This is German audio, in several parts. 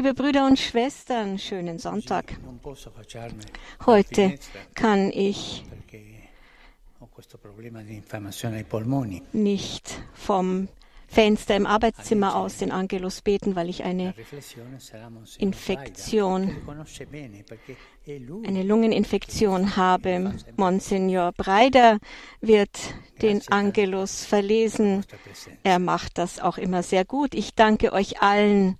Liebe Brüder und Schwestern, schönen Sonntag. Heute kann ich nicht vom Fenster im Arbeitszimmer aus den Angelus beten, weil ich eine Infektion, eine Lungeninfektion habe. Monsignor Breider wird den Angelus verlesen. Er macht das auch immer sehr gut. Ich danke euch allen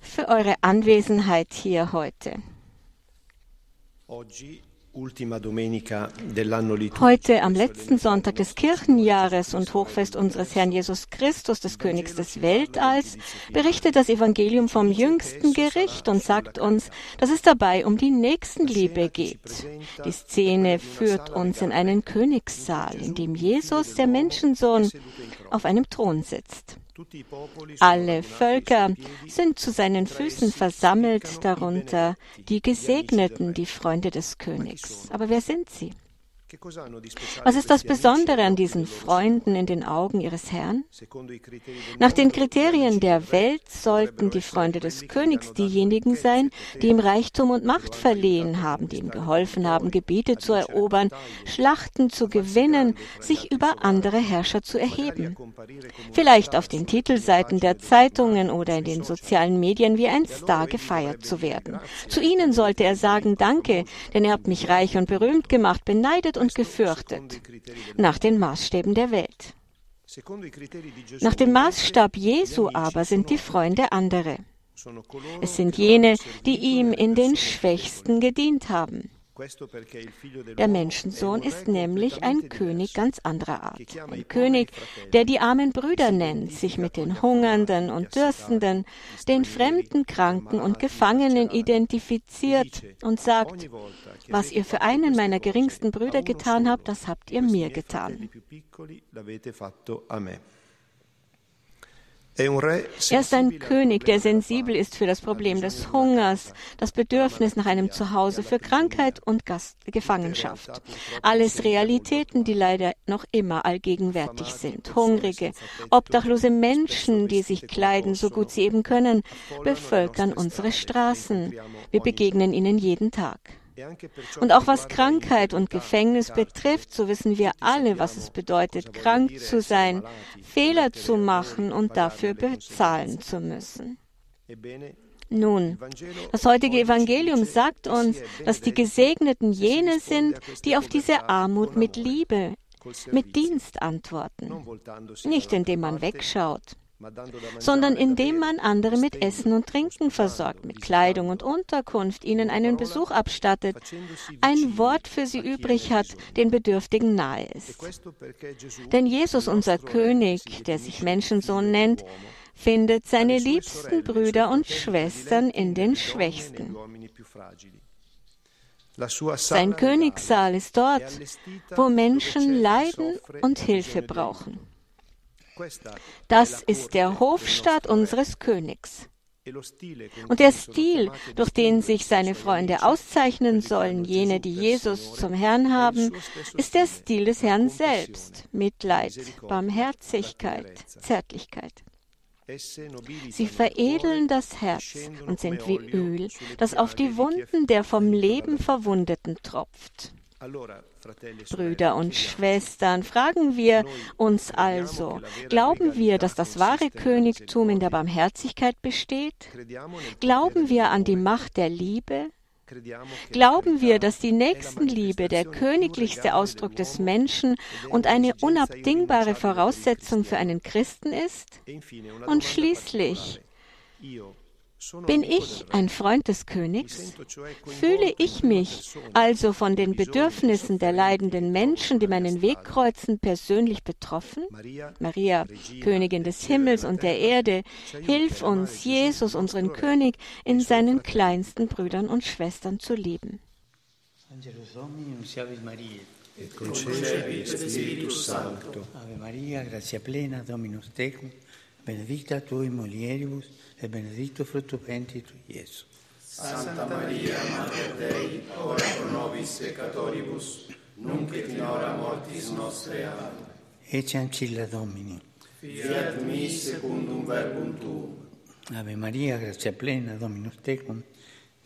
für eure Anwesenheit hier heute. Heute am letzten Sonntag des Kirchenjahres und Hochfest unseres Herrn Jesus Christus, des Königs des Weltalls, berichtet das Evangelium vom jüngsten Gericht und sagt uns, dass es dabei um die Nächstenliebe geht. Die Szene führt uns in einen Königssaal, in dem Jesus, der Menschensohn, auf einem Thron sitzt. Alle Völker sind zu seinen Füßen versammelt, darunter die Gesegneten, die Freunde des Königs. Aber wer sind sie? Was ist das Besondere an diesen Freunden in den Augen ihres Herrn? Nach den Kriterien der Welt sollten die Freunde des Königs diejenigen sein, die ihm Reichtum und Macht verliehen haben, die ihm geholfen haben, Gebiete zu erobern, Schlachten zu gewinnen, sich über andere Herrscher zu erheben. Vielleicht auf den Titelseiten der Zeitungen oder in den sozialen Medien wie ein Star gefeiert zu werden. Zu ihnen sollte er sagen, danke, denn ihr habt mich reich und berühmt gemacht, beneidet und gefürchtet, nach den Maßstäben der Welt. Nach dem Maßstab Jesu aber sind die Freunde andere. Es sind jene, die ihm in den Schwächsten gedient haben. Der Menschensohn ist nämlich ein König ganz anderer Art. Ein König, der die armen Brüder nennt, sich mit den Hungernden und Dürstenden, den fremden Kranken und Gefangenen identifiziert und sagt, was ihr für einen meiner geringsten Brüder getan habt, das habt ihr mir getan. Er ist ein König, der sensibel ist für das Problem des Hungers, das Bedürfnis nach einem Zuhause für Krankheit und Gast Gefangenschaft. Alles Realitäten, die leider noch immer allgegenwärtig sind. Hungrige, obdachlose Menschen, die sich kleiden, so gut sie eben können, bevölkern unsere Straßen. Wir begegnen ihnen jeden Tag. Und auch was Krankheit und Gefängnis betrifft, so wissen wir alle, was es bedeutet, krank zu sein, Fehler zu machen und dafür bezahlen zu müssen. Nun, das heutige Evangelium sagt uns, dass die Gesegneten jene sind, die auf diese Armut mit Liebe, mit Dienst antworten. Nicht indem man wegschaut, sondern indem man andere mit Essen und Trinken versorgt, mit Kleidung und Unterkunft, ihnen einen Besuch abstattet, ein Wort für sie übrig hat, den Bedürftigen nahe ist. Denn Jesus, unser König, der sich Menschensohn nennt, findet seine liebsten Brüder und Schwestern in den Schwächsten. Sein Königssaal ist dort, wo Menschen leiden und Hilfe brauchen. Das ist der Hofstaat unseres Königs. Und der Stil, durch den sich seine Freunde auszeichnen sollen, jene, die Jesus zum Herrn haben, ist der Stil des Herrn selbst. Mitleid, Barmherzigkeit, Zärtlichkeit. Sie veredeln das Herz und sind wie Öl, das auf die Wunden der vom Leben Verwundeten tropft. Brüder und Schwestern, fragen wir uns also, glauben wir, dass das wahre Königtum in der Barmherzigkeit besteht? Glauben wir an die Macht der Liebe? Glauben wir, dass die Nächstenliebe der königlichste Ausdruck des Menschen und eine unabdingbare Voraussetzung für einen Christen ist? Und schließlich, bin ich ein Freund des Königs? Fühle ich mich also von den Bedürfnissen der leidenden Menschen, die meinen Weg kreuzen, persönlich betroffen? Maria, Königin des Himmels und der Erde, hilf uns, Jesus, unseren König, in seinen kleinsten Brüdern und Schwestern zu lieben. Et concepi Spiritus Sancto. Ave Maria, gratia plena, Dominus tecum, benedicta tu in mulieribus, e benedetto frutto ventris tu, Gesù. Santa Maria, Mater Dei, ora pro nobis peccatoribus, nunc et in hora mortis nostre. Amen. Ece ancilla Domini. Fiat mi secundum verbum tuum. Ave Maria, grazia plena, Dominus tecum,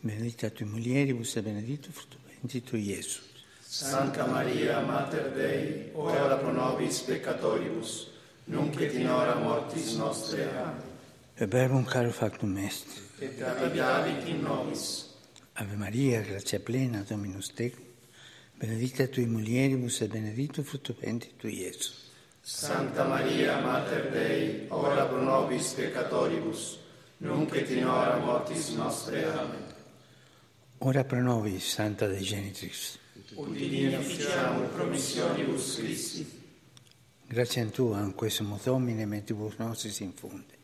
benedicta tui mulieribus e benedictus fructus ventris tui, Iesus. Santa Maria, Mater Dei, ora pro nobis peccatoribus, nunc et in hora mortis nostre. Amen. Verbum caro factum est. Et abitavit in nobis. Ave Maria, grazia plena, Dominus tecum, benedicta tui mulieribus e benedictus fructus ventris tui, Iesus. Santa Maria, Mater Dei, ora pro nobis peccatoribus, nunc et in hora mortis nostre. Amen. Ora pro nobis, Santa Dei Genitrix. Udini officiamur promissionibus Christi. Grazie a Tua, in questo Domine, mentibus nostris infunde.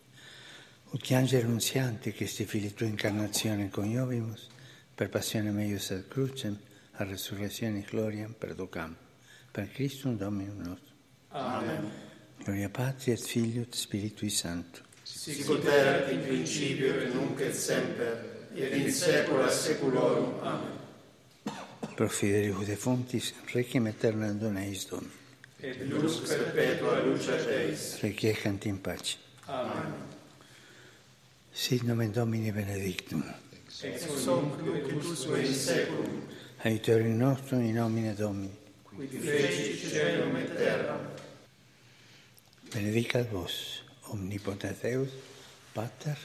Ut angelo annunziante, che sti fili Tua incarnazione coniovimus, per passione meius ad crucem, a resurrezione gloriam perducam. Per Christum Dominum nostrum. Amen. Gloria Patri et Filio et Spiritui Sancto. Sicut erat in principio et nunc et semper, et in saecula saeculorum. Amen. Pro Fidelibus defunctis, requiem aeternam dona eis Domini. et lux perpetua luce Deis. Requiescant in pace. Amen. Sit nomen Domini benedictum. Ex hoc nunc et usque in seculum. Aiutorium nostrum in nomine Domini. Qui feci celum et terram. Benedicat vos, omnipotens Deus, Pater,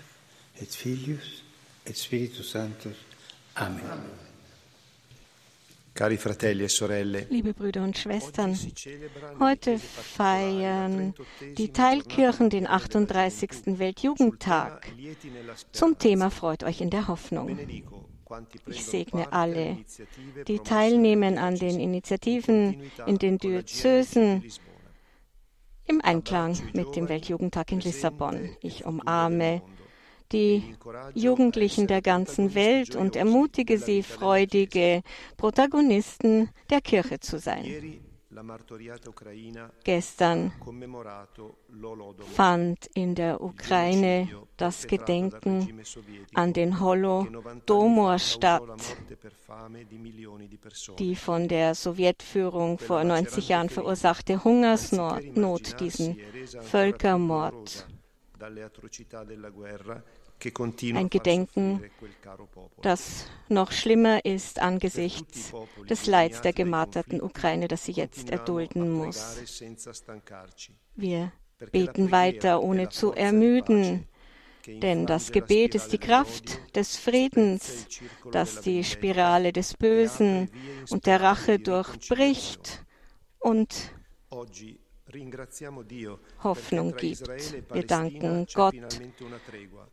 et Filius, et Spiritus Sanctus. Amen. Amen. Liebe Brüder und Schwestern, heute feiern die Teilkirchen den 38. Weltjugendtag. Zum Thema Freut euch in der Hoffnung. Ich segne alle, die teilnehmen an den Initiativen in den Diözesen im Einklang mit dem Weltjugendtag in Lissabon. Ich umarme die Jugendlichen der ganzen Welt und ermutige sie, freudige Protagonisten der Kirche zu sein. Gestern fand in der Ukraine das Gedenken an den Holodomor statt, die von der Sowjetführung vor 90 Jahren verursachte Hungersnot, diesen Völkermord. Ein Gedenken, das noch schlimmer ist angesichts des Leids der gemarterten Ukraine, das sie jetzt erdulden muss. Wir beten weiter, ohne zu ermüden, denn das Gebet ist die Kraft des Friedens, das die Spirale des Bösen und der Rache durchbricht und Hoffnung gibt. Wir danken Gott,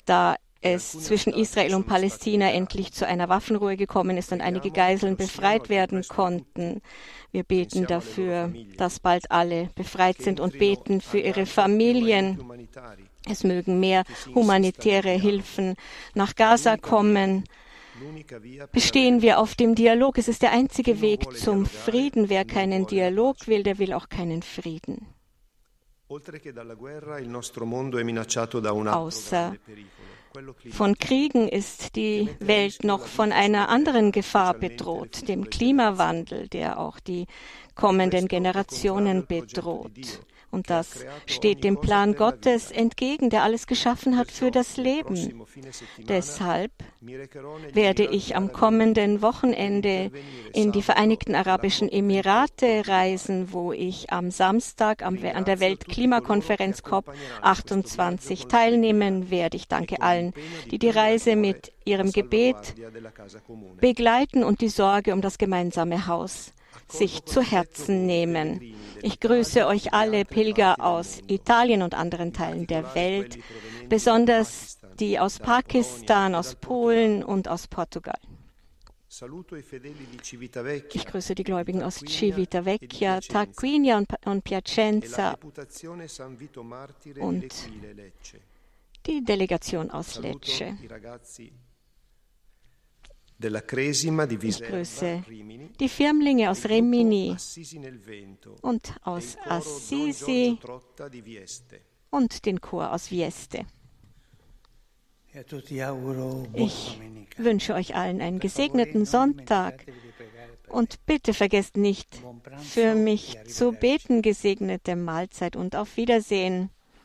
da es zwischen Israel und Palästina endlich zu einer Waffenruhe gekommen ist und einige Geiseln befreit werden konnten. Wir beten dafür, dass bald alle befreit sind und beten für ihre Familien. Es mögen mehr humanitäre Hilfen nach Gaza kommen. Bestehen wir auf dem Dialog. Es ist der einzige Weg zum Frieden. Wer keinen Dialog will, der will auch keinen Frieden. Außer von Kriegen ist die Welt noch von einer anderen Gefahr bedroht, dem Klimawandel, der auch die kommenden Generationen bedroht. Und das steht dem Plan Gottes entgegen, der alles geschaffen hat für das Leben. Deshalb werde ich am kommenden Wochenende in die Vereinigten Arabischen Emirate reisen, wo ich am Samstag an der Weltklimakonferenz COP28 teilnehmen werde. Ich danke allen, die die Reise mit ihrem Gebet begleiten und die Sorge um das gemeinsame Haus sich zu Herzen nehmen. Ich grüße euch alle Pilger aus Italien und anderen Teilen der Welt, besonders die aus Pakistan, aus Polen und aus Portugal. Ich grüße die Gläubigen aus Civitavecchia, Tarquinia und Piacenza und die Delegation aus Lecce. Ich grüße die Firmlinge aus Remini und aus Assisi. Und den Chor aus Vieste. Ich wünsche euch allen einen gesegneten Sonntag. und bitte vergesst nicht, für mich zu beten, gesegnete Mahlzeit und auf Wiedersehen.